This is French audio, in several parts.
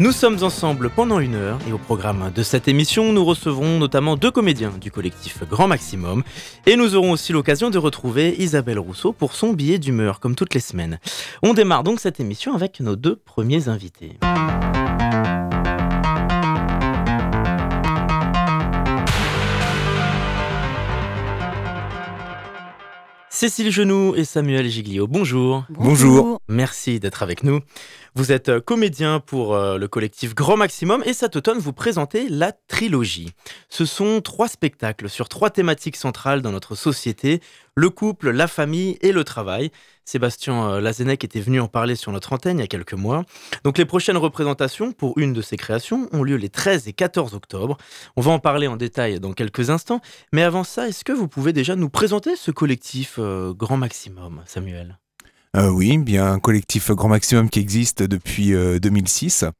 Nous sommes ensemble pendant une heure et au programme de cette émission, nous recevrons notamment deux comédiens du collectif Grand Maximum et nous aurons aussi l'occasion de retrouver Isabelle Rousseau pour son billet d'humeur comme toutes les semaines. On démarre donc cette émission avec nos deux premiers invités. Cécile Genoux et Samuel Giglio, bonjour. Bonjour. Merci d'être avec nous. Vous êtes euh, comédien pour euh, le collectif Grand Maximum et cet automne vous présentez la trilogie. Ce sont trois spectacles sur trois thématiques centrales dans notre société, le couple, la famille et le travail. Sébastien euh, Lazenec était venu en parler sur notre antenne il y a quelques mois. Donc les prochaines représentations pour une de ces créations ont lieu les 13 et 14 octobre. On va en parler en détail dans quelques instants. Mais avant ça, est-ce que vous pouvez déjà nous présenter ce collectif Grand Maximum, Samuel? Euh, oui, bien un collectif Grand Maximum qui existe depuis 2006. Euh,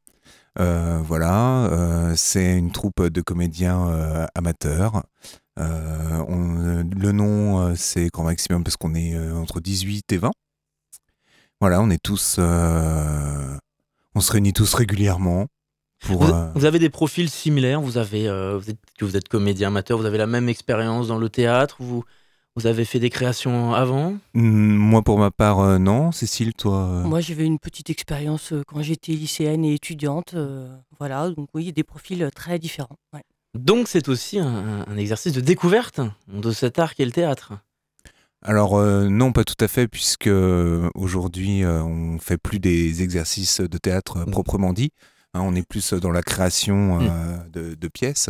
euh, voilà, c'est une troupe de comédiens amateurs. le nom, c'est Grand Maximum parce qu'on est entre 18 et 20. Voilà, on est tous, on se réunit tous régulièrement. Pour, vous, avez des profils similaires? Vous avez, vous êtes, vous êtes comédien amateur. Vous avez la même expérience dans le théâtre. Vous, vous avez fait des créations avant? Mmh, Moi, pour ma part, euh, non. Cécile, toi euh Moi, j'avais une petite expérience euh, quand j'étais lycéenne et étudiante. voilà, donc oui, des profils très différents. Donc, c'est aussi un, exercice de découverte de cet art qu'est le théâtre alors non, pas tout à fait, puisque aujourd'hui on fait plus des exercices de théâtre mmh. proprement dit. Hein, on est plus dans la création mmh. de, pièces.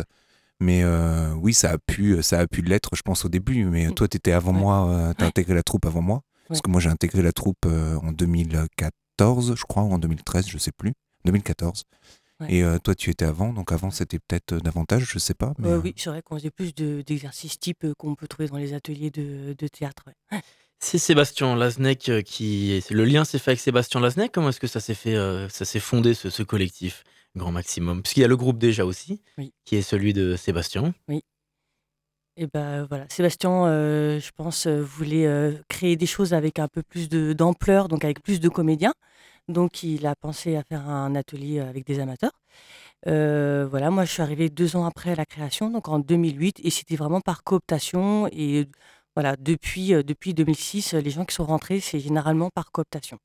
Mais euh, oui, ça a pu, ça a pu l'être, je pense, au début. Mais toi, tu étais avant moi, euh, tu as intégré la troupe avant moi. Parce que moi, j'ai intégré la troupe euh, en 2014, je crois, ou en 2013, je sais plus. 2014. Et toi, tu étais avant, donc avant, c'était peut-être davantage, je sais pas. Mais... oui, c'est vrai qu'on faisait plus d'exercices type qu'on peut trouver dans les ateliers de, de théâtre. C'est Sébastien Lasnek qui. Le lien s'est fait avec Sébastien Lasnek. Comment est-ce que ça s'est fait, ça s'est fondé ce, ce collectif? Grand maximum Puisqu'il y a le groupe déjà aussi, qui est celui de Sébastien. Oui. Et ben voilà, Sébastien, euh, je pense, euh, voulait euh, créer des choses avec un peu plus d'ampleur, donc avec plus de comédiens. Donc il a pensé à faire un atelier avec des amateurs. voilà, moi je suis arrivée deux ans après la création, donc en 2008, et c'était vraiment par cooptation. Et voilà, depuis, depuis 2006, les gens qui sont rentrés, c'est généralement par cooptation.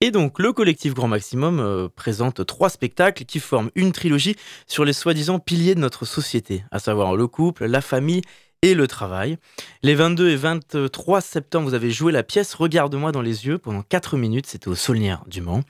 Et donc, le collectif Grand Maximum euh, présente trois spectacles qui forment une trilogie sur les soi-disant piliers de notre société, à savoir le couple, la famille et le travail. Les 22 et 23 septembre, vous avez joué la pièce Regarde-moi dans les yeux pendant 4 minutes, c'était au Saulnières du Mans.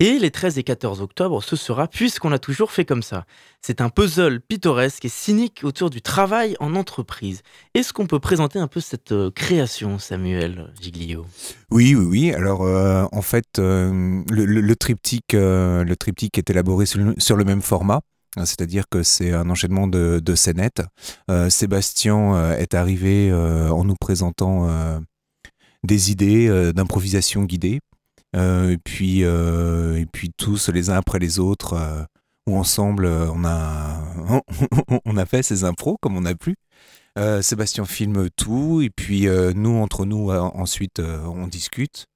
Et les 13 et 14 octobre, ce sera Puisqu'on a toujours fait comme ça. C'est un puzzle pittoresque et cynique autour du travail en entreprise. Est-ce qu'on peut présenter un peu cette euh, création, Samuel Giglio? Oui, oui, oui. Alors, euh, en fait, euh, le, triptyque, le triptyque est élaboré sur le, même format. C'est-à-dire que c'est un enchaînement de, de scénettes. Sébastien est arrivé en nous présentant des idées d'improvisation guidée et, puis, euh, et puis tous les uns après les autres, euh, ou ensemble, on a, on a fait ces impros comme on a pu. Sébastien filme tout, et puis nous, entre nous, ensuite, on discute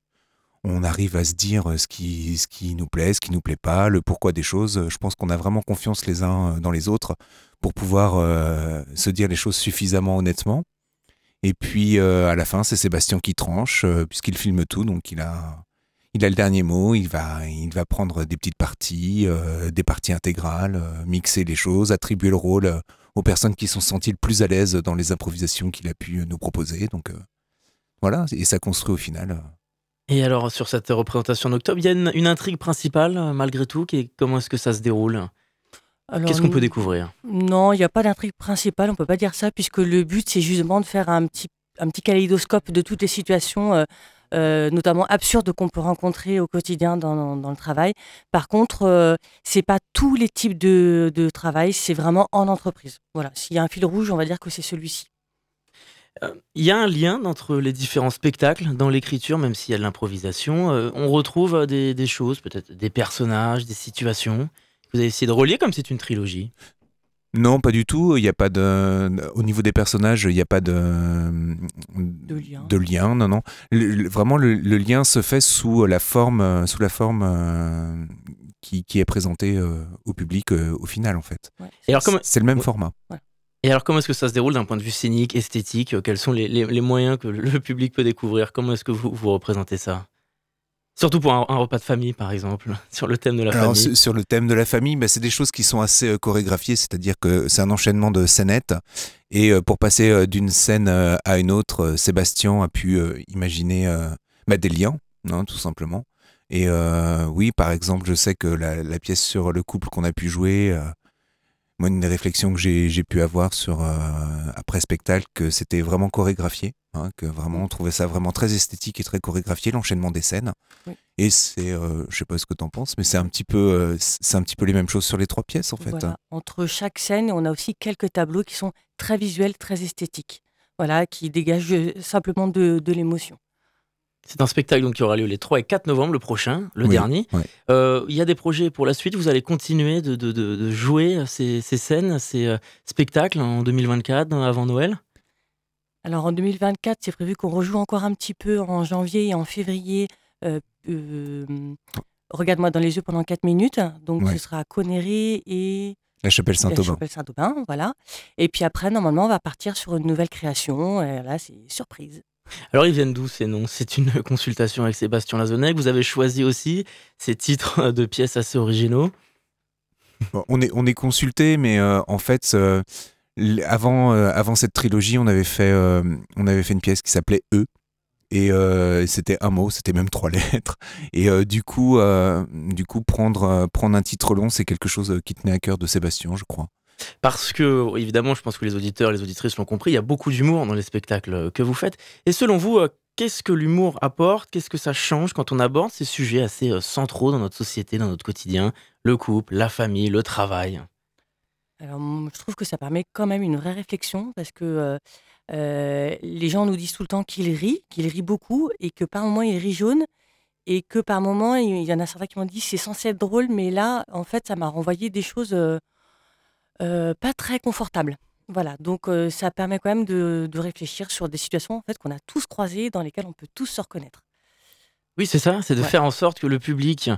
on arrive à se dire ce qui, ce qui nous plaît, ce qui nous plaît pas, le pourquoi des choses. Je pense qu'on a vraiment confiance les uns dans les autres pour pouvoir se dire les choses suffisamment honnêtement. Et puis à la fin, c'est Sébastien qui tranche, puisqu'il filme tout, donc il a, il a le dernier mot, il va, il va prendre des petites parties, euh, des parties intégrales, euh, mixer les choses, attribuer le rôle euh, aux personnes qui sont senties le plus à l'aise dans les improvisations qu'il a pu nous proposer. Donc voilà, et ça construit au final. Et alors, sur cette représentation d'octobre, il y a une, intrigue principale, malgré tout, qui comment est-ce que ça se déroule? Qu'est-ce qu'on peut découvrir? Non, il n'y a pas d'intrigue principale, on peut pas dire ça, puisque le but, c'est justement de faire un petit, un petit kaléidoscope de toutes les situations notamment absurdes qu'on peut rencontrer au quotidien dans, le travail. Par contre, c'est pas tous les types de, de travail, c'est vraiment en entreprise. Voilà, s'il y a un fil rouge, on va dire que c'est celui-ci. Il y a un lien entre les différents spectacles dans l'écriture, même s'il y a de l'improvisation. on retrouve des, des choses, peut-être des personnages, des situations. Vous avez essayé de relier comme c'est une trilogie? Non, pas du tout. Il y a pas de. Au niveau des personnages, il n'y a pas de. De lien. Non, non. vraiment, le, lien se fait sous la forme, sous la forme euh, qui, est présentée euh, au public euh, au final, en fait. C'est le même format. Et alors, comment est-ce que ça se déroule d'un point de vue scénique, esthétique Quels sont les, moyens que le public peut découvrir? Comment est-ce que vous, vous représentez ça? Surtout pour un, repas de famille, par exemple, sur le thème de la famille. Sur le thème de la famille, bah, c'est des choses qui sont assez euh, chorégraphiées, c'est-à-dire que c'est un enchaînement de scénettes. Et euh, pour passer euh, d'une scène à une autre, Sébastien a pu imaginer bah, des liens, non, tout simplement. Et oui, par exemple, je sais que la, la pièce sur le couple qu'on a pu jouer, moi, une des réflexions que j'ai pu avoir sur après spectacle, que c'était vraiment chorégraphié, hein, que vraiment on trouvait ça vraiment très esthétique et très chorégraphié l'enchaînement des scènes. Et c'est, euh, je sais pas ce que tu en penses, mais c'est un petit peu, euh, c'est un petit peu les mêmes choses sur les trois pièces en fait. Entre chaque scène, on a aussi quelques tableaux qui sont très visuels, très esthétiques. Voilà, qui dégagent simplement de l'émotion. C'est un spectacle donc, qui aura lieu les 3 et 4 novembre, le prochain, le dernier. Euh, il y a des projets pour la suite. Vous allez continuer de, jouer ces, scènes, ces euh, spectacles en 2024, avant Noël? Alors en 2024, c'est prévu qu'on rejoue encore un petit peu en janvier et en février. Euh, regarde-moi dans les yeux pendant 4 minutes. Donc ce sera à Connery et. La chapelle Saint-Aubin. La chapelle Saint-Aubin, voilà. Et puis après, normalement, on va partir sur une nouvelle création. Et là, c'est surprise. Alors ils viennent d'où ces noms? C'est une consultation avec Sébastien Lazonnec. Vous avez choisi aussi ces titres de pièces assez originaux. on, est, on est consulté, mais euh, en fait, euh, avant, euh, avant cette trilogie, on avait fait, on avait fait une pièce qui s'appelait E. Et c'était un mot, c'était même trois lettres. Et du coup, du coup prendre, prendre un titre long, c'est quelque chose qui tenait à cœur de Sébastien, je crois. Parce que, évidemment, je pense que les auditeurs et les auditrices l'ont compris, il y a beaucoup d'humour dans les spectacles que vous faites. Et selon vous, euh, qu'est-ce que l'humour apporte? Qu'est-ce que ça change quand on aborde ces sujets assez euh, centraux dans notre société, dans notre quotidien? Le couple, la famille, le travail Alors, je trouve que ça permet quand même une vraie réflexion parce que euh, les gens nous disent tout le temps qu'ils rient, qu'ils rient beaucoup et que par moments ils rient jaune et que par moments il y en a certains qui m'ont dit c'est censé être drôle, mais là, en fait, ça m'a renvoyé des choses euh, pas très confortable. Voilà, donc euh, ça permet quand même de, réfléchir sur des situations en fait qu'on a tous croisées, dans lesquelles on peut tous se reconnaître. Oui, c'est ça, c'est de faire en sorte que le public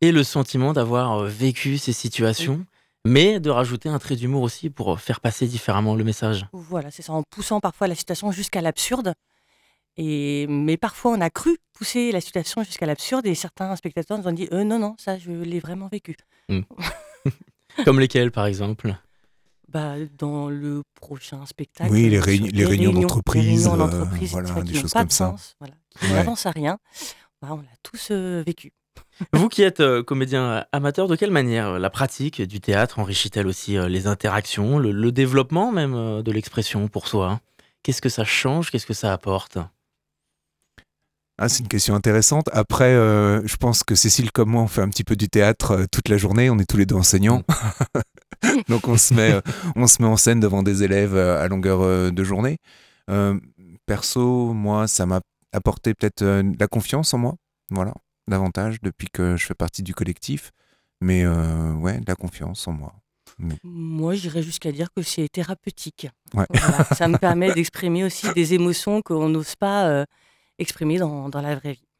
ait le sentiment d'avoir euh, vécu ces situations, mais de rajouter un trait d'humour aussi pour faire passer différemment le message. Voilà, c'est ça, en poussant parfois la situation jusqu'à l'absurde. Et, mais parfois, on a cru pousser la situation jusqu'à l'absurde et certains spectateurs nous ont dit non, non, ça, je l'ai vraiment vécu. Mmh. Comme lesquels, par exemple? Bah, dans le prochain spectacle. Oui, les, réunions d'entreprise, euh, voilà, des choses comme ça. voilà, qui n'avancent à rien. Bah, on l'a tous euh, vécu. Vous qui êtes euh, comédien amateur, de quelle manière la pratique du théâtre enrichit-elle aussi les interactions, le, développement même de l'expression pour soi? Qu'est-ce que ça change? Qu'est-ce que ça apporte? Ah, c'est une question intéressante. Après, euh, je pense que Cécile comme moi, on fait un petit peu du théâtre euh, toute la journée. On est tous les deux enseignants. Donc on se, met, euh, on se met en scène devant des élèves à longueur de journée. perso, moi, ça m'a apporté peut-être de la confiance en moi. Voilà, davantage depuis que je fais partie du collectif. Mais ouais, de la confiance en moi. Moi, j'irais jusqu'à dire que c'est thérapeutique. ça me permet d'exprimer aussi des émotions qu'on n'ose pas exprimé dans, dans la vraie vie.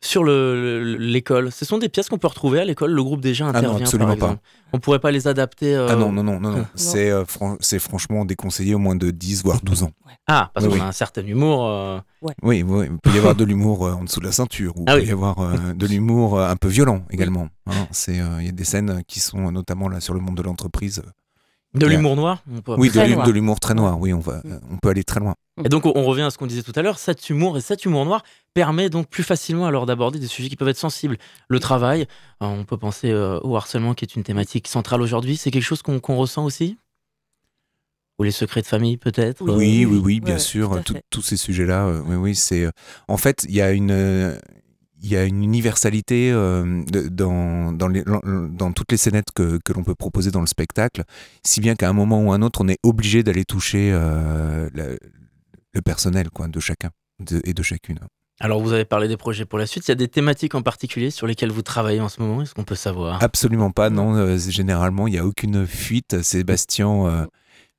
Sur l'école, ce sont des pièces qu'on peut retrouver à l'école. Le groupe déjà intervient. Ah non, absolument par pas. On pourrait pas les adapter. Euh, ah non, non, non, non, non. c'est euh, c'est franchement déconseillé au moins de 10 voire 12 ans. Ah, parce qu'on a un certain humour. Euh, oui, oui, il peut y avoir de l'humour en dessous de la ceinture, ou il ah peut y avoir de l'humour un peu violent également. Hein. Il y a des scènes qui sont notamment là sur le monde de l'entreprise de l'humour noir Oui, de l'humour très noir, oui, on, va, mm. on peut aller très loin. Et donc on revient à ce qu'on disait tout à l'heure, cet humour et cet humour noir permet donc plus facilement alors d'aborder des sujets qui peuvent être sensibles. Le travail, euh, on peut penser euh, au harcèlement qui est une thématique centrale aujourd'hui, c'est quelque chose qu'on ressent aussi? Ou les secrets de famille peut-être? Oui, oui, oui, bien sûr. Tous ces sujets-là, oui, oui, c'est. En fait, il y a une. Il y a une universalité dans, dans, les, dans, toutes les scénettes que, que l'on peut proposer dans le spectacle, si bien qu'à un moment ou un autre, on est obligé d'aller toucher le personnel quoi, de chacun et de chacune. Alors, vous avez parlé des projets pour la suite. Il y a des thématiques en particulier sur lesquelles vous travaillez en ce moment Est-ce qu'on peut savoir? Absolument pas, non. Euh, généralement, il n'y a aucune fuite. Sébastien euh,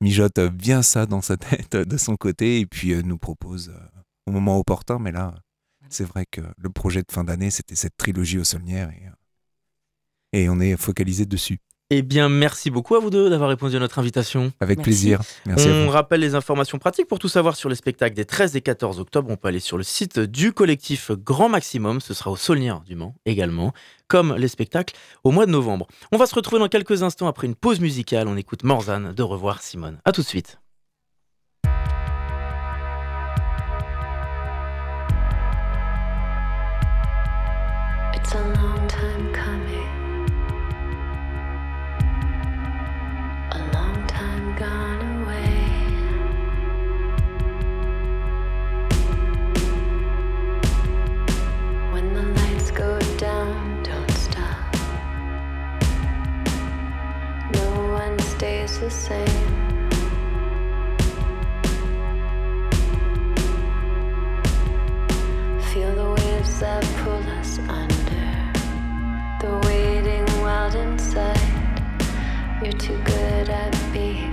mijote bien ça dans sa tête de son côté et puis euh, nous propose au moment opportun. Mais là, c'est vrai que le projet de fin d'année, c'était cette trilogie au Saulnières et, et on est focalisé dessus. Eh bien, merci beaucoup à vous deux d'avoir répondu à notre invitation. Avec plaisir. Merci on rappelle les informations pratiques pour tout savoir sur les spectacles des 13 et 14 octobre. On peut aller sur le site du collectif Grand Maximum. Ce sera au Saulnières du Mans également, comme les spectacles au mois de novembre. On va se retrouver dans quelques instants après une pause musicale. On écoute Morzane de Revoir Simone. A tout de suite. The same. Feel the waves that pull us under. The waiting wild inside. You're too good at being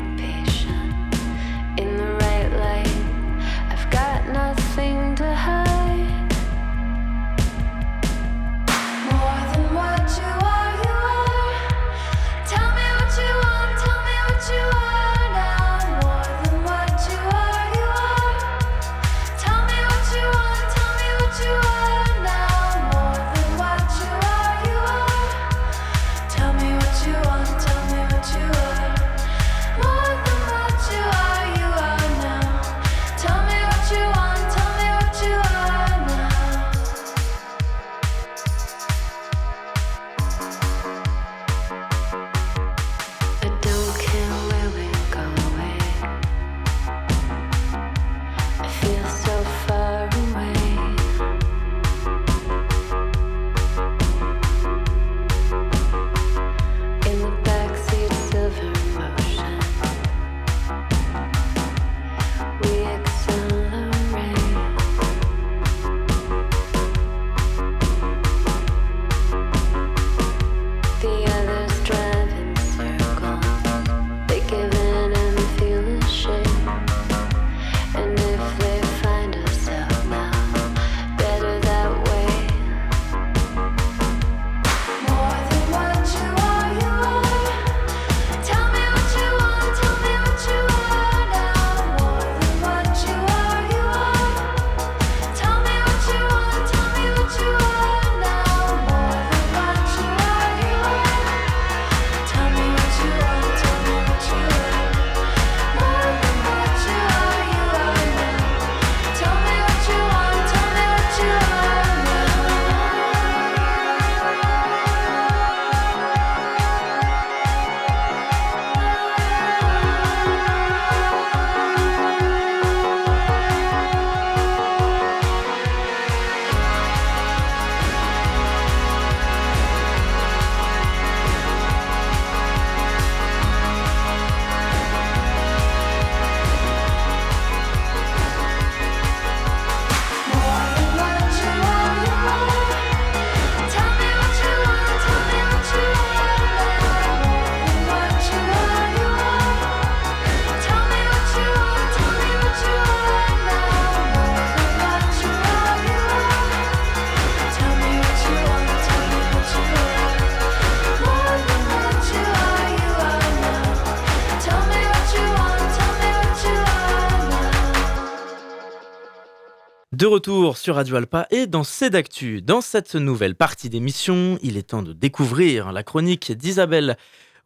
De retour sur Radio Alpa et dans d'actu. Dans cette nouvelle partie d'émission, il est temps de découvrir la chronique d'Isabelle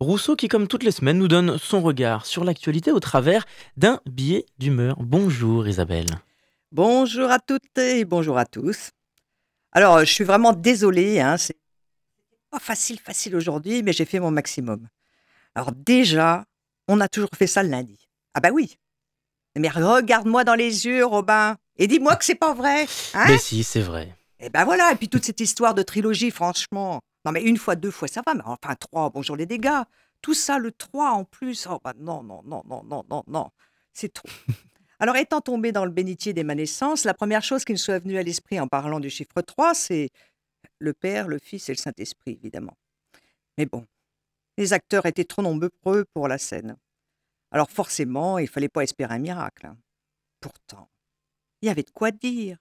Rousseau qui, comme toutes les semaines, nous donne son regard sur l'actualité au travers d'un billet d'humeur. Bonjour Isabelle. Bonjour à toutes et bonjour à tous. Alors, je suis vraiment désolée, hein, c'est pas facile, facile aujourd'hui, mais j'ai fait mon maximum. Alors déjà, on a toujours fait ça le lundi. Ah bah oui. Mais regarde-moi dans les yeux, Robin, et dis-moi que c'est pas vrai. Hein? Mais si, c'est vrai. Et ben voilà, et puis toute cette histoire de trilogie, franchement. Non mais une fois, deux fois, ça va, mais enfin trois, bonjour les dégâts. Tout ça, le 3 en plus, oh bah non, non, non, non, non, non, non, c'est trop. Alors étant tombé dans le bénitier des ma naissance, la première chose qui me soit venue à l'esprit en parlant du chiffre 3, c'est le Père, le Fils et le Saint-Esprit, évidemment. Mais bon, les acteurs étaient trop nombreux pour la scène. Alors forcément, il fallait pas espérer un miracle. hein. Pourtant, il y avait de quoi dire.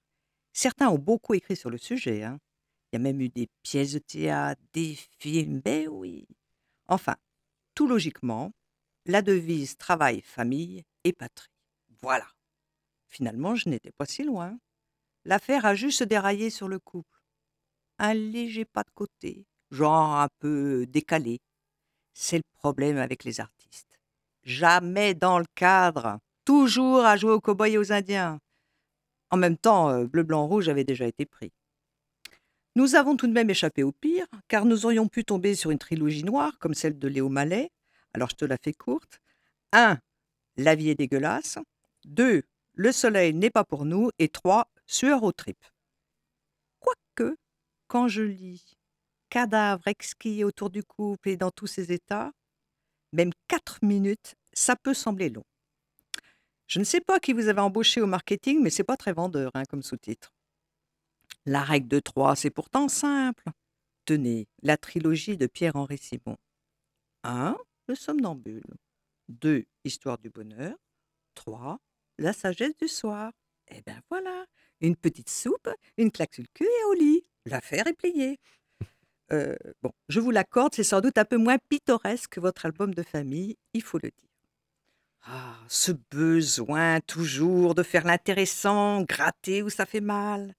Certains ont beaucoup écrit sur le sujet. hein. Il y a même eu des pièces de théâtre, des films, ben oui. Enfin, tout logiquement, la devise travail, famille et patrie. Voilà. Finalement, je n'étais pas si loin. L'affaire a juste déraillé sur le couple. Un léger pas de côté, genre un peu décalé. C'est le problème avec les artistes. Jamais dans le cadre, toujours à jouer aux cow-boys et aux Indiens. En même temps, euh, Bleu, Blanc, Rouge avait déjà été pris. Nous avons tout de même échappé au pire, car nous aurions pu tomber sur une trilogie noire comme celle de Léo Mallet. Alors je te la fais courte. 1. La vie est dégueulasse. 2. Le soleil n'est pas pour nous. Et 3. Sueur aux tripes. Quoique, quand je lis cadavre exquis autour du couple et dans tous ses états, même 4 minutes, ça peut sembler long. Je ne sais pas qui vous avez embauché au marketing, mais c'est pas très vendeur hein, comme sous-titre. La règle de 3, c'est pourtant simple. Tenez, la trilogie de Pierre-Henri Simon. 1. Le somnambule. 2. Histoire du bonheur. 3. La sagesse du soir. Eh ben voilà, une petite soupe, une claque sur le cul et au lit. L'affaire est pliée. Euh, je vous l'accorde, c'est sans doute un peu moins pittoresque que votre album de famille, il faut le dire. Ah, ce besoin toujours de faire l'intéressant, gratter où ça fait mal.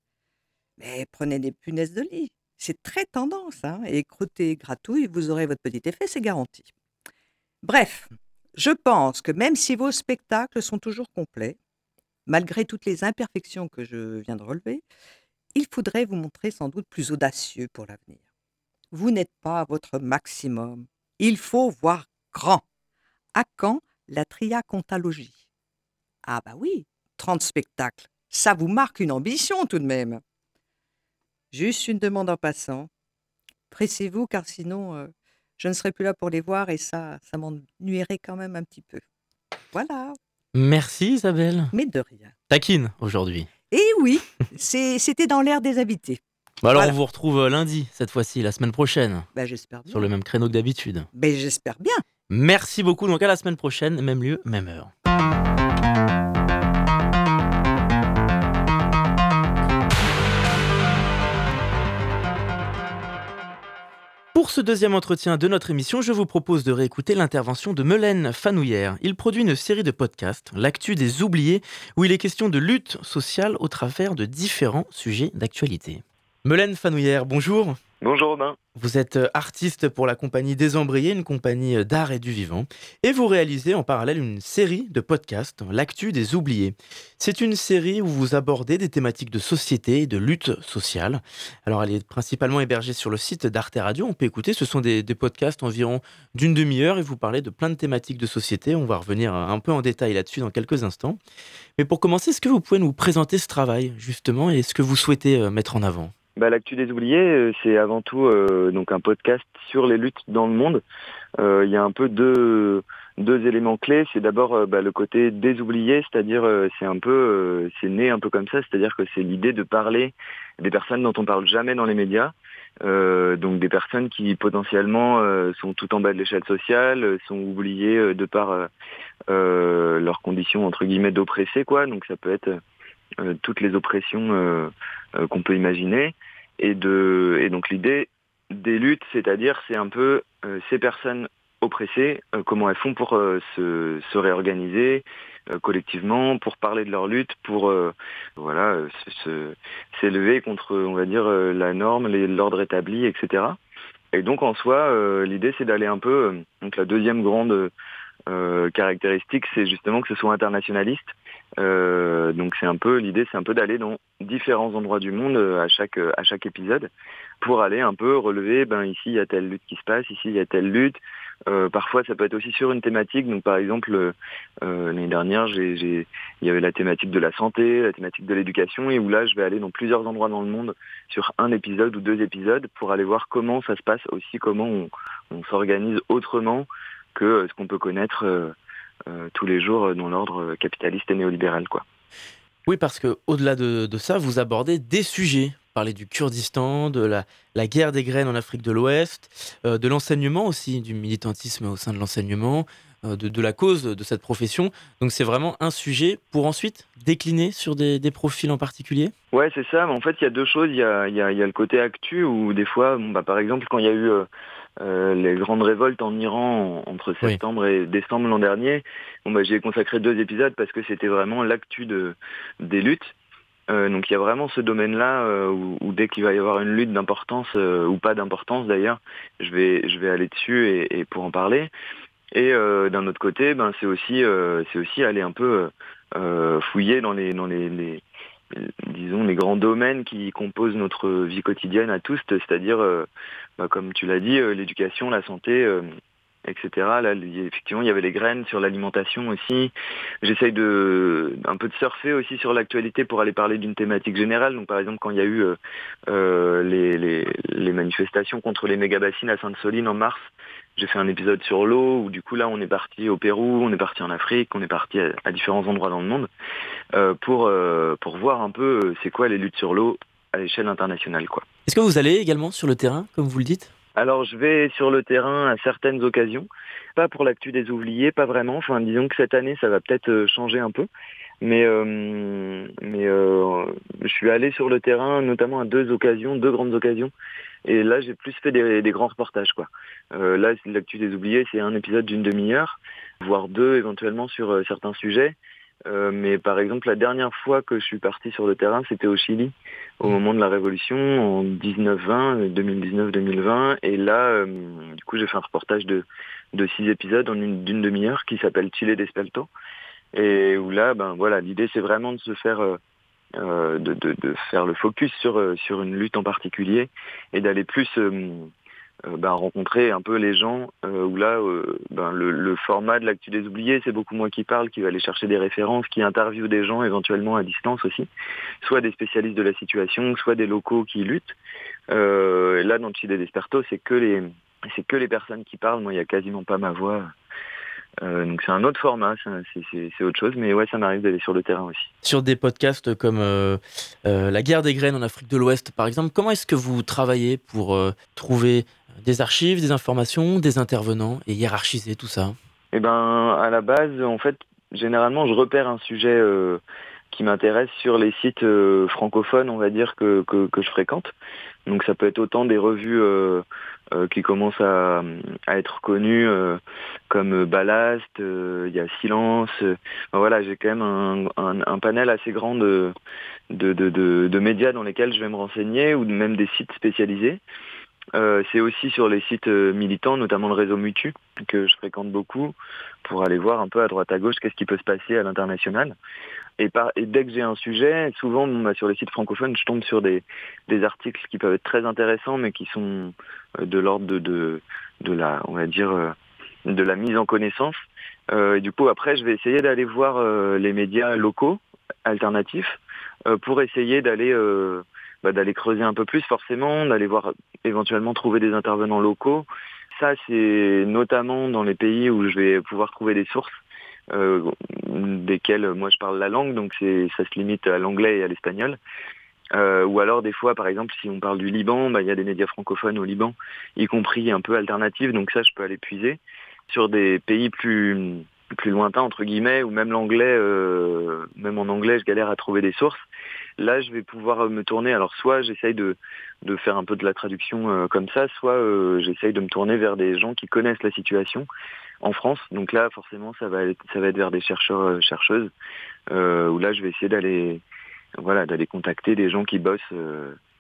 Mais prenez des punaises de lit. C'est très tendance, hein, et crottez, gratouille, vous aurez votre petit effet, c'est garanti. Bref, je pense que même si vos spectacles sont toujours complets, malgré toutes les imperfections que je viens de relever, il faudrait vous montrer sans doute plus audacieux pour l'avenir. Vous n'êtes pas à votre maximum. Il faut voir grand. À quand la triacontalogie Ah bah oui, 30 spectacles. Ça vous marque une ambition tout de même. Juste une demande en passant. Pressez-vous car sinon euh, je ne serai plus là pour les voir et ça, ça m'ennuierait quand même un petit peu. Voilà, Merci Isabelle. mais de rien. Taquine aujourd'hui. Et oui, c'était dans l'air des invités. Bah alors Voilà. on vous retrouve euh, lundi, cette fois-ci, la semaine prochaine, Ben, j'espère bien. sur le même créneau que d'habitude. Ben, j'espère bien. Merci beaucoup, donc à la semaine prochaine, même lieu, même heure. Pour ce deuxième entretien de notre émission, je vous propose de réécouter l'intervention de Melaine Fanouillère. Il produit une série de podcasts, L'actu des oubliés, où il est question de lutte sociale au travers de différents sujets d'actualité. Melaine Fanouillère, bonjour. Bonjour Robin. Vous êtes euh, artiste pour la compagnie Des Embrayés, une compagnie euh, d'art et du vivant, et vous réalisez en parallèle une série de podcasts, L'actu des oubliés. C'est une série où vous abordez des thématiques de société et de lutte sociale. Alors elle est principalement hébergée sur le site d'Arte Radio, on peut écouter, ce sont des, des podcasts environ d'une demi-heure et vous parlez de plein de thématiques de société, on va revenir euh, un peu en détail là-dessus dans quelques instants. Mais pour commencer, est-ce que vous pouvez nous présenter ce travail justement et ce que vous souhaitez mettre en avant? Bah, L'actu des oubliés, euh, c'est avant tout euh, donc un podcast sur les luttes dans le monde. Euh, Il y a un peu deux, deux éléments clés. C'est d'abord euh, bah, le côté des oubliés, c'est-à-dire c'est un peu c'est né un peu comme ça, c'est-à-dire que c'est l'idée de parler des personnes dont on parle jamais dans les médias. Donc des personnes qui potentiellement sont tout en bas de l'échelle sociale, sont oubliées de par leurs conditions entre guillemets d'oppressés quoi. Donc ça peut être toutes les oppressions euh, euh, qu'on peut imaginer. Et, de, et donc l'idée des luttes, c'est-à-dire c'est un peu euh, ces personnes oppressées, euh, comment elles font pour euh, se, se réorganiser euh, collectivement, pour parler de leur lutte, pour euh, voilà euh, se- s'élever contre, on va dire, euh, la norme, l'ordre établi, etc. Et donc en soi, euh, l'idée c'est d'aller un peu, euh, donc la deuxième grande euh, caractéristique, c'est justement que ce soit internationaliste. Euh, donc c'est un peu l'idée, c'est un peu d'aller dans différents endroits du monde euh, à chaque euh, à chaque épisode pour aller un peu relever. Ben ici il y a telle lutte qui se passe, ici il y a telle lutte. Euh, parfois, ça peut être aussi sur une thématique. Donc, par exemple, euh, l'année dernière, j'ai, il y avait la thématique de la santé, la thématique de l'éducation, et où là, je vais aller dans plusieurs endroits dans le monde sur un épisode ou deux épisodes pour aller voir comment ça se passe aussi, comment on, on s'organise autrement que ce qu'on peut connaître tous les jours dans l'ordre capitaliste et néolibéral, quoi. Oui, parce que au-delà de, de ça, vous abordez des sujets parler du Kurdistan, de la, la, guerre des graines en Afrique de l'Ouest, euh, de l'enseignement aussi, du militantisme au sein de l'enseignement, euh, de, de, la cause de cette profession. Donc c'est vraiment un sujet pour ensuite décliner sur des, des profils en particulier? Ouais, c'est ça. Mais en fait, il y a deux choses. Il y a, y, a, y a, le côté actu où des fois, bon, bah, par exemple, quand il y a eu... Euh, euh, les grandes révoltes en Iran entre septembre oui. et décembre l'an dernier. Bon, bah, j'ai consacré deux épisodes parce que c'était vraiment l'actu de, des luttes. Euh, donc il y a vraiment ce domaine-là euh, où, où, dès qu'il va y avoir une lutte d'importance euh, ou pas d'importance d'ailleurs, je vais je vais aller dessus et, et pour en parler. Et euh, d'un autre côté, ben c'est aussi c'est aussi aller un peu fouiller dans les dans les, les, disons les grands domaines qui composent notre vie quotidienne à tous, c'est-à-dire bah, comme tu l'as dit, l'éducation, la santé etc. Là, effectivement, il y avait les graines sur l'alimentation aussi. J'essaye de un peu de surfer aussi sur l'actualité pour aller parler d'une thématique générale. Donc, par exemple, quand il y a eu euh, euh, les, les, les, manifestations contre les méga-bassines à Sainte-Soline en mars, j'ai fait un épisode sur l'eau où du coup là, on est parti au Pérou, on est parti en Afrique, on est parti à, à différents endroits dans le monde euh, pour euh, pour voir un peu euh, c'est quoi les luttes sur l'eau à l'échelle internationale, quoi. Est-ce que vous allez également sur le terrain, comme vous le dites? Alors je vais sur le terrain à certaines occasions, pas pour l'actu des ouvriers, pas vraiment. Enfin disons que cette année ça va peut-être changer un peu, mais euh, mais euh, je suis allé sur le terrain notamment à deux occasions, deux grandes occasions, et là j'ai plus fait des, des, grands reportages quoi. Euh, là l'actu des oubliés c'est un épisode d'une demi-heure, voire deux éventuellement sur euh, certains sujets. Euh, mais par exemple, la dernière fois que je suis parti sur le terrain, c'était au Chili, au moment de la Révolution, en 1920, 2019-2020. Et là, euh, du coup, j'ai fait un reportage de, de six épisodes en une d'une demi-heure qui s'appelle Chile d'Espelto. Et où là, ben voilà, l'idée c'est vraiment de se faire, euh, de, de, de, faire le focus sur sur une lutte en particulier et d'aller plus euh, ben, rencontrer un peu les gens euh, où là euh, ben, le, le, format de l'actu des oubliés c'est beaucoup moi qui parle qui va aller chercher des références qui interviewe des gens éventuellement à distance aussi soit des spécialistes de la situation soit des locaux qui luttent. Euh, là dans le Chile d'Esperto c'est que les c'est que les personnes qui parlent. Moi il y a quasiment pas ma voix euh, donc c'est un autre format, c'est autre chose, mais ouais, ça m'arrive d'aller sur le terrain aussi. Sur des podcasts comme euh, euh, La guerre des graines en Afrique de l'Ouest, par exemple, comment est-ce que vous travaillez pour trouver des archives, des informations, des intervenants et hiérarchiser tout ça? Eh ben, à la base, en fait, généralement, je repère un sujet qui m'intéresse sur les sites francophones, on va dire, que, que, que, je fréquente. Donc ça peut être autant des revues qui commencent à, être connues euh, comme Ballast, il y a Silence. voilà, j'ai quand même un, panel assez grand de, de, de médias dans lesquels je vais me renseigner ou même des sites spécialisés. Euh, c'est aussi sur les sites militants, notamment le réseau Mutu, que je fréquente beaucoup, pour aller voir un peu à droite à gauche qu'est-ce qui peut se passer à l'international. Et, par, et, dès que j'ai un sujet, souvent bah, sur les sites francophones, je tombe sur des, des, articles qui peuvent être très intéressants, mais qui sont de l'ordre de, de, de, la, on va dire, de la mise en connaissance. Euh, et du coup, après, je vais essayer d'aller voir euh, les médias locaux alternatifs euh, pour essayer d'aller bah, d'aller creuser un peu plus forcément, d'aller voir éventuellement trouver des intervenants locaux. Ça, c'est notamment dans les pays où je vais pouvoir trouver des sources euh, desquelles moi je parle la langue, donc ça se limite à l'anglais et à l'espagnol. Euh, ou alors des fois, par exemple, si on parle du Liban, bah, il y a des médias francophones au Liban, y compris un peu alternatifs, donc ça je peux aller puiser. Sur des pays plus plus lointains entre guillemets, ou même l'anglais, euh, même en anglais, je galère à trouver des sources. Là, je vais pouvoir me tourner. Alors, soit j'essaye de, de faire un peu de la traduction euh, comme ça, soit euh, j'essaye de me tourner vers des gens qui connaissent la situation en France. Donc là, forcément, ça va être, ça va être vers des chercheurs, euh, chercheuses, où là, je vais essayer d'aller, voilà, d'aller contacter des gens qui bossent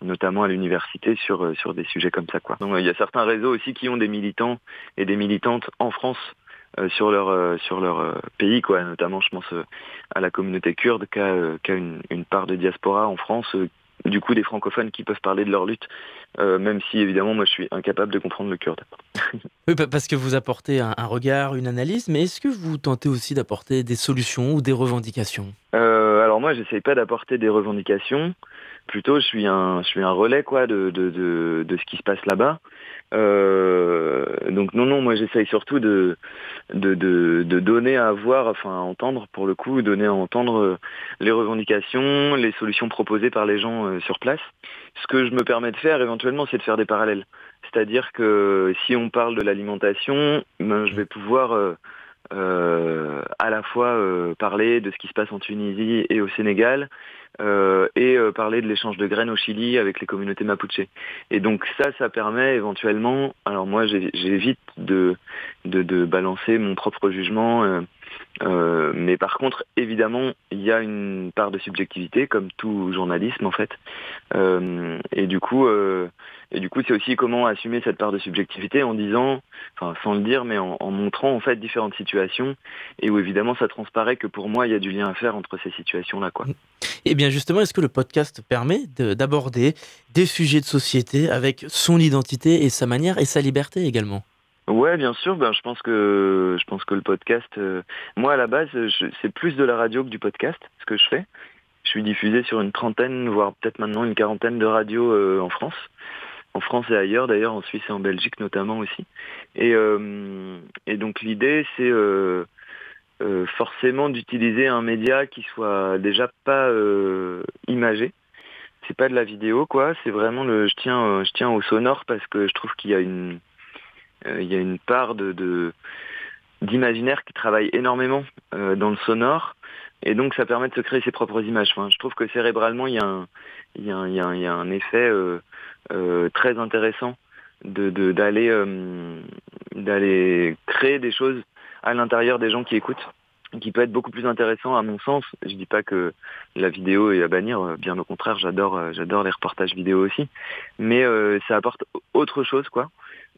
notamment à l'université sur sur des sujets comme ça quoi. Donc il y a certains réseaux aussi qui ont des militants et des militantes en France euh, sur leur euh, sur leur euh, pays quoi. Notamment je pense à la communauté kurde qui a, une, une, part de diaspora en France du coup des francophones qui peuvent parler de leur lutte, euh, même si évidemment moi je suis incapable de comprendre le kurde. oui, parce que vous apportez un, regard, une analyse, mais est-ce que vous tentez aussi d'apporter des solutions ou des revendications? Euh, Alors moi j'essaye pas d'apporter des revendications, plutôt je suis un, je suis un relais quoi de, de, de, de ce qui se passe là-bas. Euh, donc non, non, moi j'essaye surtout de, de, de, donner à voir, enfin à entendre pour le coup, donner à entendre euh, les revendications, les solutions proposées par les gens euh, sur place. Ce que je me permets de faire éventuellement, c'est de faire des parallèles. C'est-à-dire que si on parle de l'alimentation, ben, je vais pouvoir euh, à la fois parler de ce qui se passe en Tunisie et au Sénégal, euh, et euh, parler de l'échange de graines au Chili avec les communautés mapuche. Et donc ça, ça permet éventuellement, alors moi j'évite de, de, de, balancer mon propre jugement, euh, mais par contre, évidemment, il y a une part de subjectivité, comme tout journalisme en fait. et du coup, et du coup, c'est aussi comment assumer cette part de subjectivité en disant, enfin sans le dire, mais en, montrant en fait différentes situations et où évidemment ça transparaît que pour moi il y a du lien à faire entre ces situations-là, quoi. Et eh bien justement, est-ce que le podcast permet d'aborder des sujets de société avec son identité et sa manière et sa liberté également? Ouais, bien sûr. Ben, je pense que je pense que le podcast, euh, moi à la base, c'est plus de la radio que du podcast, ce que je fais. Je suis diffusé sur une trentaine, voire peut-être maintenant une quarantaine de radios euh, en France en France et ailleurs, d'ailleurs en Suisse et en Belgique notamment aussi. Et, euh, et donc l'idée, c'est forcément d'utiliser un média qui soit déjà pas imagé. C'est pas de la vidéo, quoi. C'est vraiment le. Je tiens, je tiens au sonore parce que je trouve qu'il y a une, il y a une part de, d'imaginaire qui travaille énormément dans le sonore. Et donc ça permet de se créer ses propres images. Je trouve que cérébralement, il y a un, effet euh, très intéressant de d'aller euh, d'aller créer des choses à l'intérieur des gens qui écoutent qui peut être beaucoup plus intéressant à mon sens. Je dis pas que la vidéo est à bannir, bien au contraire, j'adore j'adore les reportages vidéo aussi, mais euh, ça apporte autre chose quoi,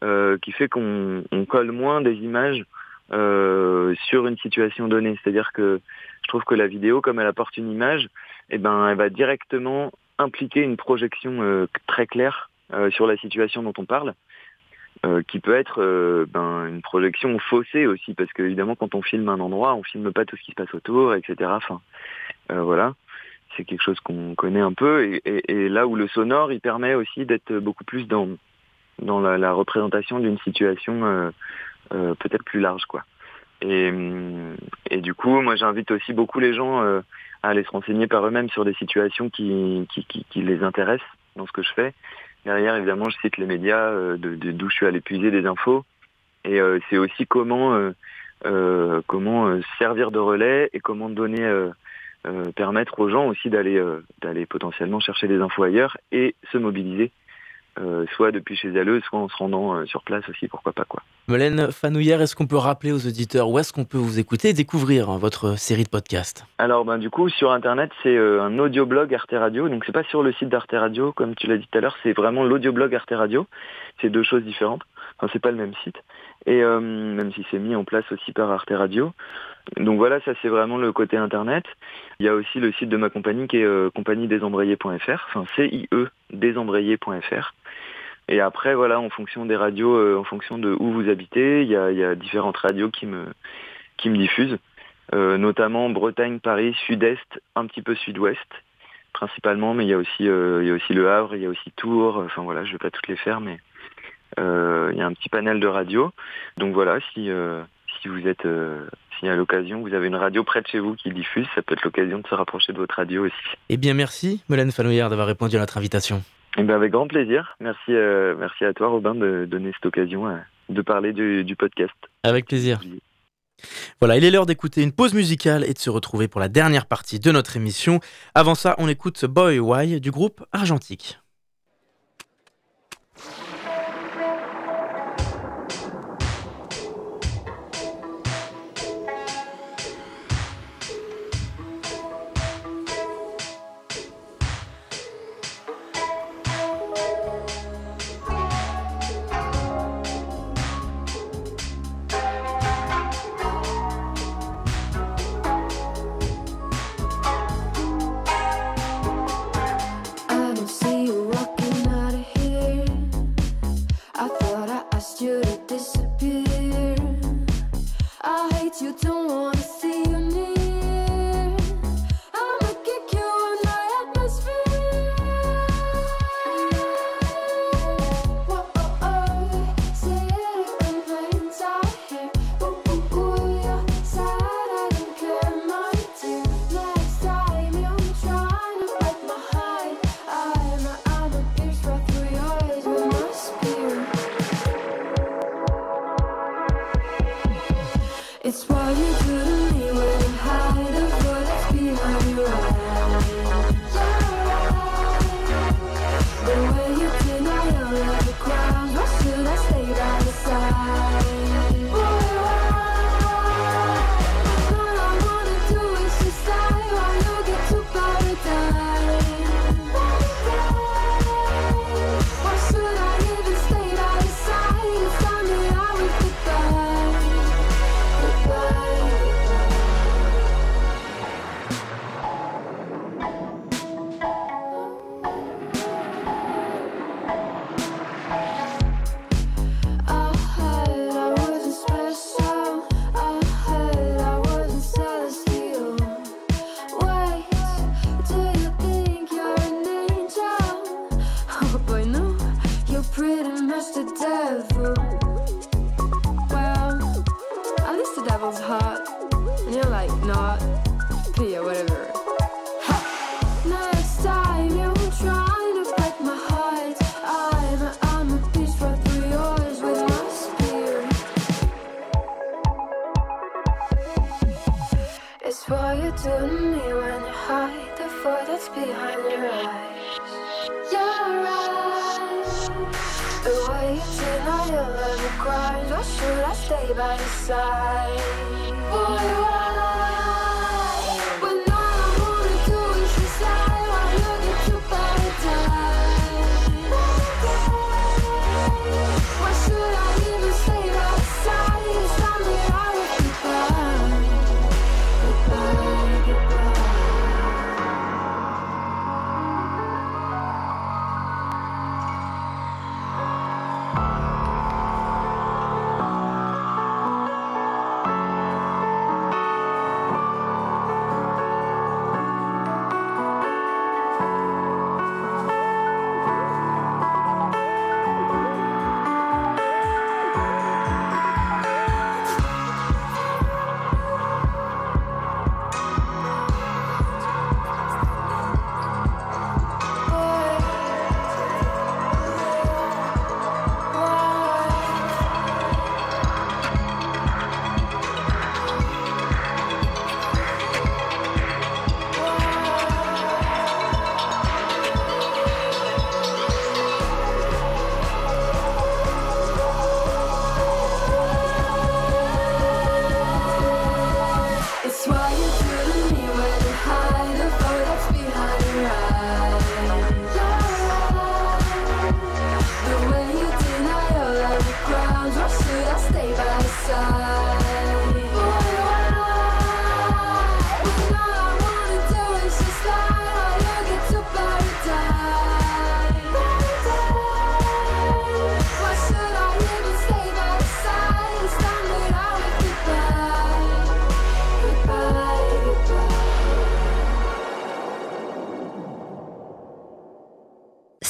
euh, qui fait qu'on colle moins des images euh, sur une situation donnée. C'est-à-dire que je trouve que la vidéo, comme elle apporte une image, eh ben elle va directement impliquer une projection euh, très claire sur la situation dont on parle. Qui peut être ben, une projection faussée aussi, parce qu'évidemment quand on filme un endroit, on filme pas tout ce qui se passe autour, etc. Voilà, c'est quelque chose qu'on connaît un peu, et, là où le sonore, il permet aussi d'être beaucoup plus dans dans la, représentation d'une situation peut-être plus large, quoi. Et, et, du coup, moi j'invite aussi beaucoup les gens à aller se renseigner par eux-mêmes sur des situations qui, qui, qui, les intéressent dans ce que je fais. Derrière, évidemment, je cite les médias euh, d'où je suis allé puiser des infos. Et euh, c'est aussi comment, euh, euh comment servir de relais et comment donner, permettre aux gens aussi d'aller d'aller potentiellement chercher des infos ailleurs et se mobiliser euh, soit depuis chez elle, soit en se rendant euh, sur place aussi, pourquoi pas quoi. Molaine Fanouillère, est-ce qu'on peut rappeler aux auditeurs où est-ce qu'on peut vous écouter et découvrir hein, votre série de podcasts? Alors ben du coup sur internet c'est euh, un audioblog Arte Radio, donc c'est pas sur le site d'Arte Radio comme tu l'as dit tout à l'heure, c'est vraiment l'audioblog Arte Radio, c'est deux choses différentes, enfin c'est pas le même site, et même si c'est mis en place aussi par Arte Radio. Donc voilà, ça c'est vraiment le côté internet. Il y a aussi le site de ma compagnie qui est euh, compagniedesembrayés.fr, enfin CIE desembrayés.fr. Et après, voilà, en fonction des radios, euh, en fonction de où vous habitez, il y a, différentes radios qui me, qui me diffusent, euh, notamment Bretagne, Paris, Sud-Est, un petit peu Sud-Ouest, principalement, mais il y a aussi, il y a aussi Le Havre, il y a aussi Tours, enfin voilà, je vais pas toutes les faire, mais il y a un petit panel de radios. Donc voilà, si, si vous êtes, si à l'occasion vous avez une radio près de chez vous qui diffuse, ça peut être l'occasion de se rapprocher de votre radio aussi. Eh bien merci, Mélène Fanoyard, d'avoir répondu à notre invitation. Eh bien, avec grand plaisir. Merci, euh, merci à toi, Robin, de donner cette occasion euh, de parler du, podcast. Avec plaisir. Voilà, il est l'heure d'écouter une pause musicale et de se retrouver pour la dernière partie de notre émission. Avant ça, on écoute Boy Why du groupe Argentique. you don't want stay by your side.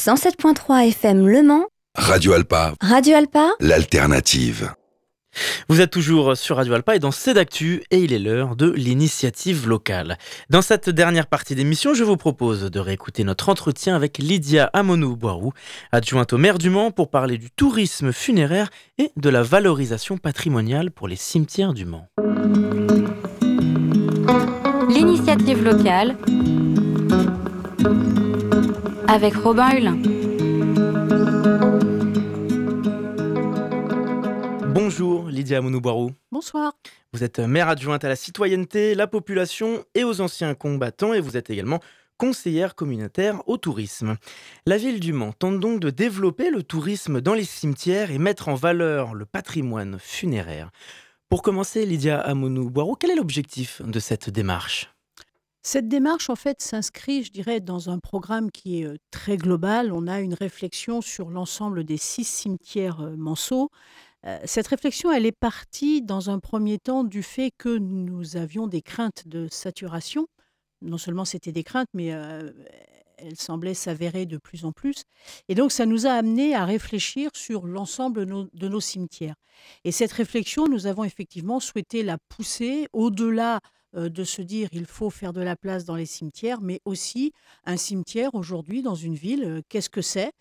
107.3 FM Le Mans. Radio Alpa. Radio Alpa. L'alternative. Vous êtes toujours sur Radio Alpa et dans d'actu et il est l'heure de l'initiative locale. Dans cette dernière partie d'émission, je vous propose de réécouter notre entretien avec Lydia Amonou-Boirou, adjointe au maire du Mans pour parler du tourisme funéraire et de la valorisation patrimoniale pour les cimetières du Mans. L'initiative locale avec Robin Hulin. Bonjour Lydia Mounouboirou. Bonsoir. Vous êtes maire adjointe à la citoyenneté, la population et aux anciens combattants et vous êtes également conseillère communautaire au tourisme. La ville du Mans tente donc de développer le tourisme dans les cimetières et mettre en valeur le patrimoine funéraire. Pour commencer, Lydia Amonou-Boirou, quel est l'objectif de cette démarche? Cette démarche, en fait, s'inscrit, je dirais, dans un programme qui est très global. On a une réflexion sur l'ensemble des six cimetières manceaux. Cette réflexion, elle est partie dans un premier temps du fait que nous avions des craintes de saturation. Non seulement c'était des craintes, mais elles semblaient s'avérer de plus en plus. Et donc, ça nous a amené à réfléchir sur l'ensemble de nos cimetières. Et cette réflexion, nous avons effectivement souhaité la pousser au-delà de se dire il faut faire de la place dans les cimetières, mais aussi un cimetière aujourd'hui dans une ville, qu'est-ce que c'est?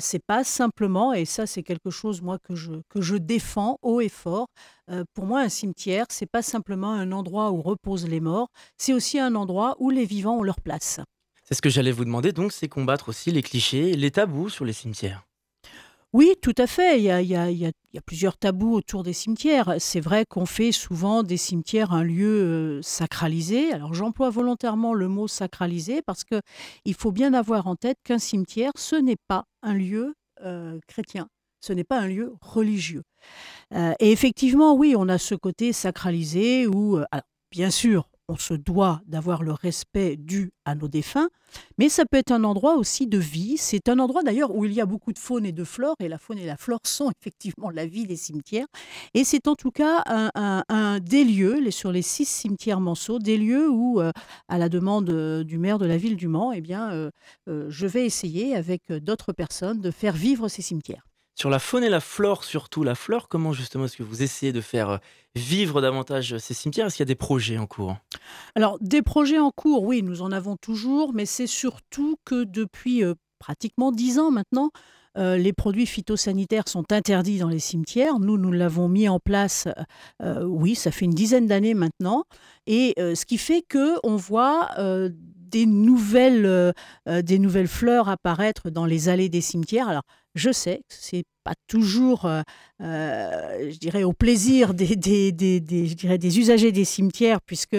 C'est pas simplement, et ça c'est quelque chose moi que je, que je défends haut et fort, pour moi un cimetière c'est pas simplement un endroit où reposent les morts, c'est aussi un endroit où les vivants ont leur place. C'est ce que j'allais vous demander donc, c'est combattre aussi les clichés, les tabous sur les cimetières. Oui, tout à fait. Il y a, plusieurs tabous autour des cimetières. C'est vrai qu'on fait souvent des cimetières un lieu euh, sacralisé. Alors j'emploie volontairement le mot sacralisé parce que il faut bien avoir en tête qu'un cimetière, ce n'est pas un lieu euh, chrétien. Ce n'est pas un lieu religieux. Euh, et effectivement, oui, on a ce côté sacralisé où, bien sûr, on se doit d'avoir le respect dû à nos défunts, mais ça peut être un endroit aussi de vie. C'est un endroit d'ailleurs où il y a beaucoup de faune et de flore, et la faune et la flore sont effectivement la vie des cimetières. Et c'est en tout cas un, des lieux, sur les six cimetières Manceau, des lieux où, euh, à la demande euh, du maire de la ville du Mans, eh bien, euh, je vais essayer avec d'autres personnes de faire vivre ces cimetières. Sur la faune et la flore, surtout la flore, comment justement est-ce que vous essayez de faire euh, vivre davantage ces cimetières? Est-ce qu'il y a des projets en cours? Alors, des projets en cours, oui, nous en avons toujours, mais c'est surtout que depuis euh, pratiquement dix ans maintenant, euh, les produits phytosanitaires sont interdits dans les cimetières. Nous, nous l'avons mis en place, oui, ça fait une dizaine d'années maintenant. Et ce qui fait qu'on voit des, nouvelles, des nouvelles fleurs apparaître dans les allées des cimetières. Alors, je sais que c'est pas toujours, euh, euh, je dirais, au plaisir des, des, des, je dirais, des usagers des cimetières, puisque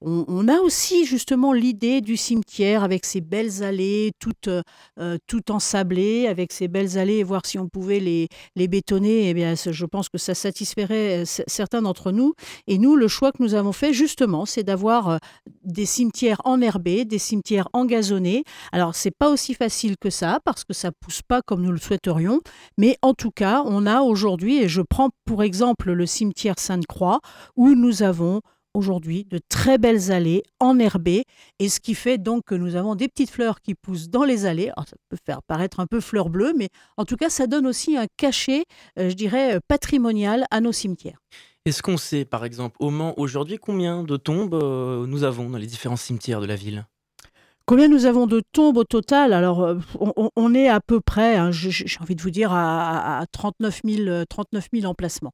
on, a aussi justement l'idée du cimetière avec ses belles allées, toutes, euh, toutes ensablées, avec ses belles allées, voir si on pouvait les, les bétonner. Eh bien, je pense que ça satisferait certains d'entre nous. Et nous, le choix que nous avons fait, justement, c'est d'avoir des cimetières enherbés, des cimetières engazonnés. Alors, c'est pas aussi facile que ça, parce que ça pousse pas comme nous le souhaitons mais en tout cas, on a aujourd'hui, et je prends pour exemple le cimetière Sainte-Croix, où nous avons aujourd'hui de très belles allées enherbées, et ce qui fait donc que nous avons des petites fleurs qui poussent dans les allées. ça peut faire paraître un peu fleur bleue, mais en tout cas, ça donne aussi un cachet, euh, je dirais, euh, patrimonial à nos cimetières. Est-ce qu'on sait, par exemple, au Mans aujourd'hui, combien de tombes euh, nous avons dans les différents cimetières de la ville? Combien nous avons de tombes au total? Alors, euh, on, est à peu près, hein, j'ai envie de vous dire, à, 39, 000, 39 emplacements.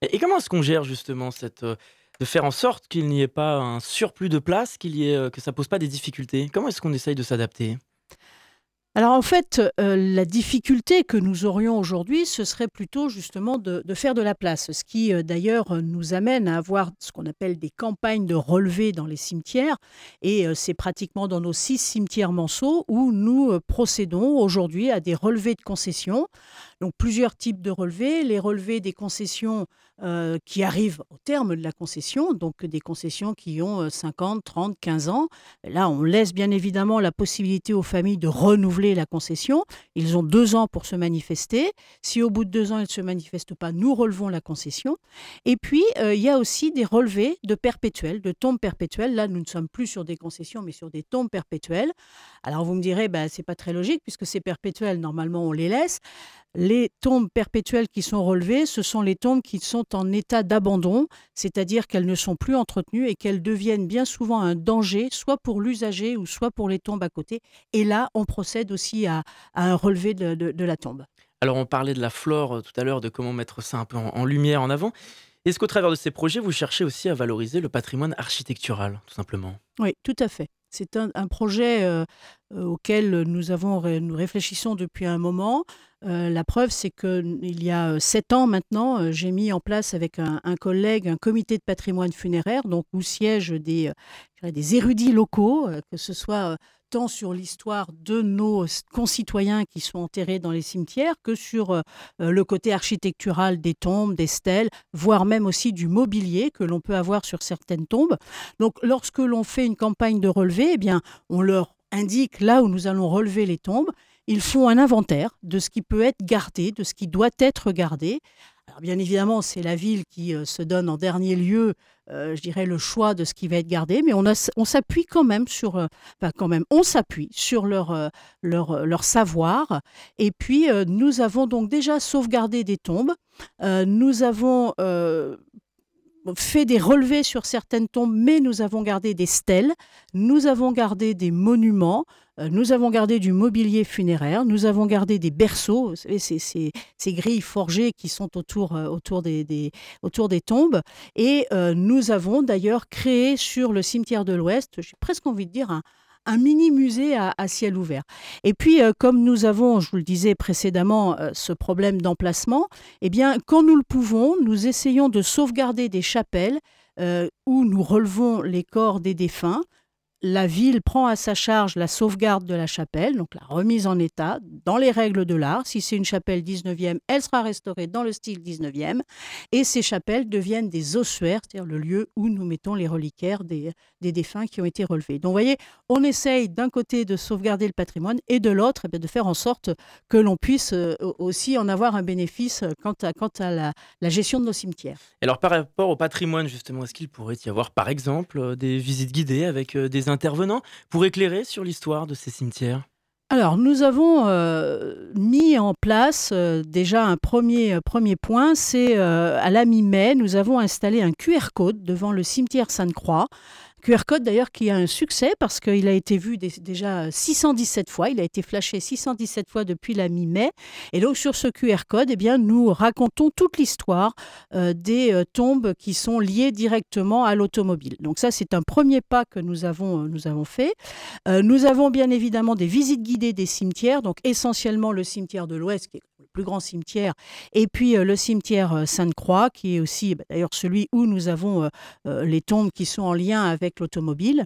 Et, comment est-ce qu'on gère justement cette, euh, de faire en sorte qu'il n'y ait pas un surplus de place, qu'il y ait, euh, que ça pose pas des difficultés? Comment est-ce qu'on essaye de s'adapter? Alors en fait, euh, la difficulté que nous aurions aujourd'hui, ce serait plutôt justement de, faire de la place, ce qui euh, d'ailleurs nous amène à avoir ce qu'on appelle des campagnes de relevés dans les cimetières, et euh, c'est pratiquement dans nos six cimetières manceaux où nous procédons aujourd'hui à des relevés de concessions. Donc plusieurs types de relevés, les relevés des concessions euh, qui arrivent au terme de la concession, donc des concessions qui ont 50, 30, 15 ans. Là, on laisse bien évidemment la possibilité aux familles de renouveler la concession. Ils ont deux ans pour se manifester. Si au bout de deux ans, ils ne se manifestent pas, nous relevons la concession. Et puis, euh, il y a aussi des relevés de perpétuels, de tombes perpétuelles. Là, nous ne sommes plus sur des concessions, mais sur des tombes perpétuelles. Alors, vous me direz, bah, c'est pas très logique, puisque c'est perpétuel, normalement, on les laisse. Les tombes perpétuelles qui sont relevées, ce sont les tombes qui sont en état d'abandon, c'est-à-dire qu'elles ne sont plus entretenues et qu'elles deviennent bien souvent un danger, soit pour l'usager ou soit pour les tombes à côté. Et là, on procède aussi à, un relevé de, la tombe. Alors, on parlait de la flore euh, tout à l'heure, de comment mettre ça un peu en, lumière, en avant. Est-ce qu'au travers de ces projets, vous cherchez aussi à valoriser le patrimoine architectural, tout simplement? Oui, tout à fait. C'est un, projet euh, euh, auquel nous, avons, nous réfléchissons depuis un moment. Euh, la preuve, c'est qu'il y a sept ans maintenant, j'ai mis en place avec un, collègue un comité de patrimoine funéraire, donc où siègent des, des érudits locaux, que ce soit sur l'histoire de nos concitoyens qui sont enterrés dans les cimetières que sur le côté architectural des tombes, des stèles, voire même aussi du mobilier que l'on peut avoir sur certaines tombes. Donc lorsque l'on fait une campagne de relevé, eh bien, on leur indique là où nous allons relever les tombes. Ils font un inventaire de ce qui peut être gardé, de ce qui doit être gardé. Bien évidemment, c'est la ville qui euh, se donne en dernier lieu, euh, je dirais, le choix de ce qui va être gardé, mais on, s'appuie quand même sur, euh, quand même, on s'appuie sur leur, leur, leur, savoir. Et puis, nous avons donc déjà sauvegardé des tombes. nous avons fait des relevés sur certaines tombes, mais nous avons gardé des stèles, nous avons gardé des monuments, euh, nous avons gardé du mobilier funéraire, nous avons gardé des berceaux, vous savez, ces, grilles forgées qui sont autour, euh, des tombes. Et euh, nous avons d'ailleurs créé sur le cimetière de l'Ouest, j'ai presque envie de dire, un, un mini musée à, ciel ouvert. Et puis, euh, comme nous avons, je vous le disais précédemment, euh, ce problème d'emplacement, eh bien, quand nous le pouvons, nous essayons de sauvegarder des chapelles euh, où nous relevons les corps des défunts la ville prend à sa charge la sauvegarde de la chapelle, donc la remise en état dans les règles de l'art. Si c'est une chapelle 19e, elle sera restaurée dans le style 19e. Et ces chapelles deviennent des ossuaires, c'est-à-dire le lieu où nous mettons les reliquaires des, des défunts qui ont été relevés. Donc vous voyez, on essaye d'un côté de sauvegarder le patrimoine et de l'autre eh de faire en sorte que l'on puisse euh, aussi en avoir un bénéfice euh, quant à, quant à la, la gestion de nos cimetières. Alors par rapport au patrimoine, justement, est-ce qu'il pourrait y avoir par exemple euh, des visites guidées avec des intervenants pour éclairer sur l'histoire de ces cimetières. Alors, nous avons euh, mis en place euh, déjà un premier, premier point, c'est euh, à la mi-mai, nous avons installé un QR code devant le cimetière Sainte-Croix QR code d'ailleurs qui a un succès parce qu'il a été vu déjà 617 fois, il a été flashé 617 fois depuis la mi-mai. Et donc sur ce QR code, eh bien, nous racontons toute l'histoire euh, des euh, tombes qui sont liées directement à l'automobile. Donc ça, c'est un premier pas que nous avons, euh, nous avons fait. Nous avons bien évidemment des visites guidées des cimetières, donc essentiellement le cimetière de l'Ouest qui est plus grand cimetière, et puis euh, le cimetière Sainte-Croix, qui est aussi bah, d'ailleurs celui où nous avons euh, les tombes qui sont en lien avec l'automobile.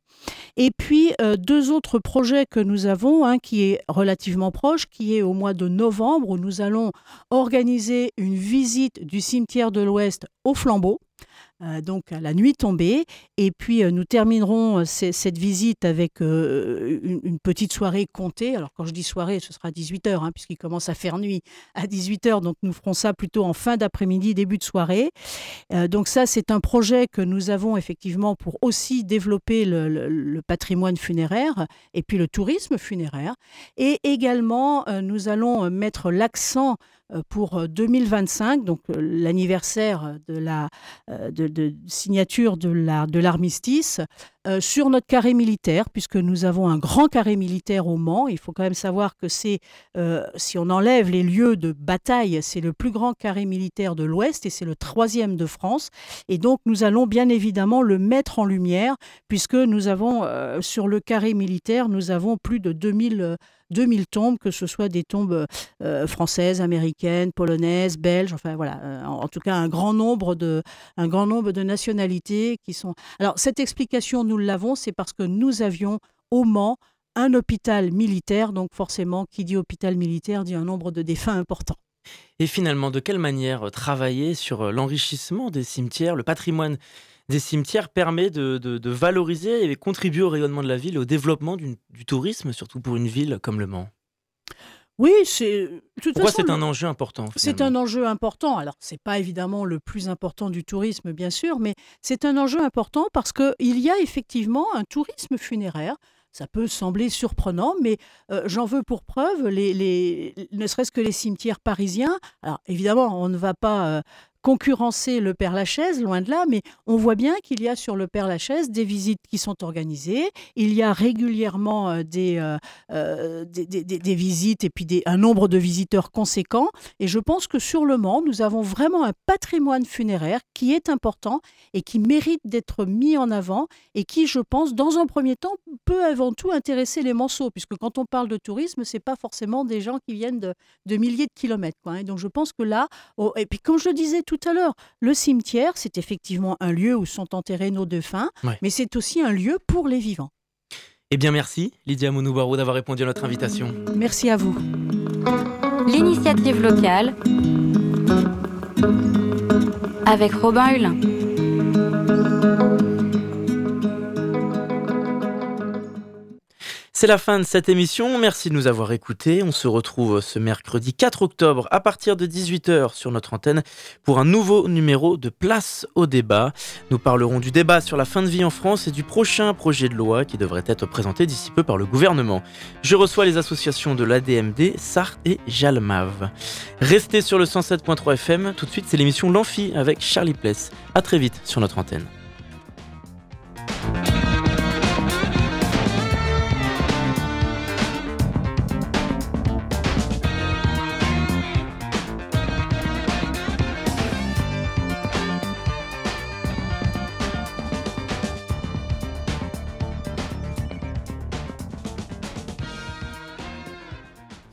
Et puis euh, deux autres projets que nous avons, un qui est relativement proche, qui est au mois de novembre, où nous allons organiser une visite du cimetière de l'Ouest au flambeau. Euh, donc à la nuit tombée. Et puis euh, nous terminerons euh, cette visite avec une, petite soirée comptée. Alors quand je dis soirée, ce sera 18h, hein, puisqu'il commence à faire nuit à 18h. Donc nous ferons ça plutôt en fin d'après-midi, début de soirée. donc ça, c'est un projet que nous avons effectivement pour aussi développer le, le, patrimoine funéraire et puis le tourisme funéraire. Et également, nous allons mettre l'accent pour 2025, donc l'anniversaire de la de, signature de l'armistice, la, de euh, sur notre carré militaire, puisque nous avons un grand carré militaire au Mans. Il faut quand même savoir que c'est, euh, si on enlève les lieux de bataille, c'est le plus grand carré militaire de l'Ouest et c'est le troisième de France. Et donc nous allons bien évidemment le mettre en lumière, puisque nous avons euh, sur le carré militaire, nous avons plus de 2000 2000 tombes, que ce soit des tombes euh, françaises, américaines, polonaises, belges, enfin voilà, euh, en, tout cas un grand nombre de, un grand nombre de nationalités qui sont. Alors cette explication, nous l'avons, c'est parce que nous avions au Mans un hôpital militaire, donc forcément, qui dit hôpital militaire dit un nombre de défunts important. Et finalement, de quelle manière travailler sur l'enrichissement des cimetières, le patrimoine des cimetières permet de, de, de, valoriser et contribuer au rayonnement de la ville au développement du, du tourisme, surtout pour une ville comme Le Mans oui, c'est. Pourquoi c'est un enjeu important C'est un enjeu important. Alors, c'est pas évidemment le plus important du tourisme, bien sûr, mais c'est un enjeu important parce qu'il y a effectivement un tourisme funéraire. Ça peut sembler surprenant, mais euh, j'en veux pour preuve, les, les, ne serait-ce que les cimetières parisiens. Alors, évidemment, on ne va pas euh, concurrencer le Père Lachaise, loin de là, mais on voit bien qu'il y a sur le Père Lachaise des visites qui sont organisées. Il y a régulièrement euh, des, euh, euh, des, des, des, visites et puis des, un nombre de visiteurs conséquents. Et je pense que sur le Mans, nous avons vraiment un patrimoine funéraire qui est important et qui mérite d'être mis en avant et qui, je pense, dans un premier temps, peut avant tout intéresser les Manceaux, puisque quand on parle de tourisme, c'est pas forcément des gens qui viennent de, de milliers de kilomètres. Quoi, hein. Donc je pense que là, oh, et puis comme je le disais tout tout à l'heure, le cimetière, c'est effectivement un lieu où sont enterrés nos défunts, ouais. mais c'est aussi un lieu pour les vivants. Eh bien, merci Lydia Mounoubarou d'avoir répondu à notre invitation. Merci à vous. L'initiative locale avec Robin Hulin. C'est la fin de cette émission. Merci de nous avoir écoutés. On se retrouve ce mercredi 4 octobre à partir de 18h sur notre antenne pour un nouveau numéro de Place au débat. Nous parlerons du débat sur la fin de vie en France et du prochain projet de loi qui devrait être présenté d'ici peu par le gouvernement. Je reçois les associations de l'ADMD, SAR et JALMAV. Restez sur le 107.3 FM. Tout de suite, c'est l'émission L'Amphi avec Charlie Pless. À très vite sur notre antenne.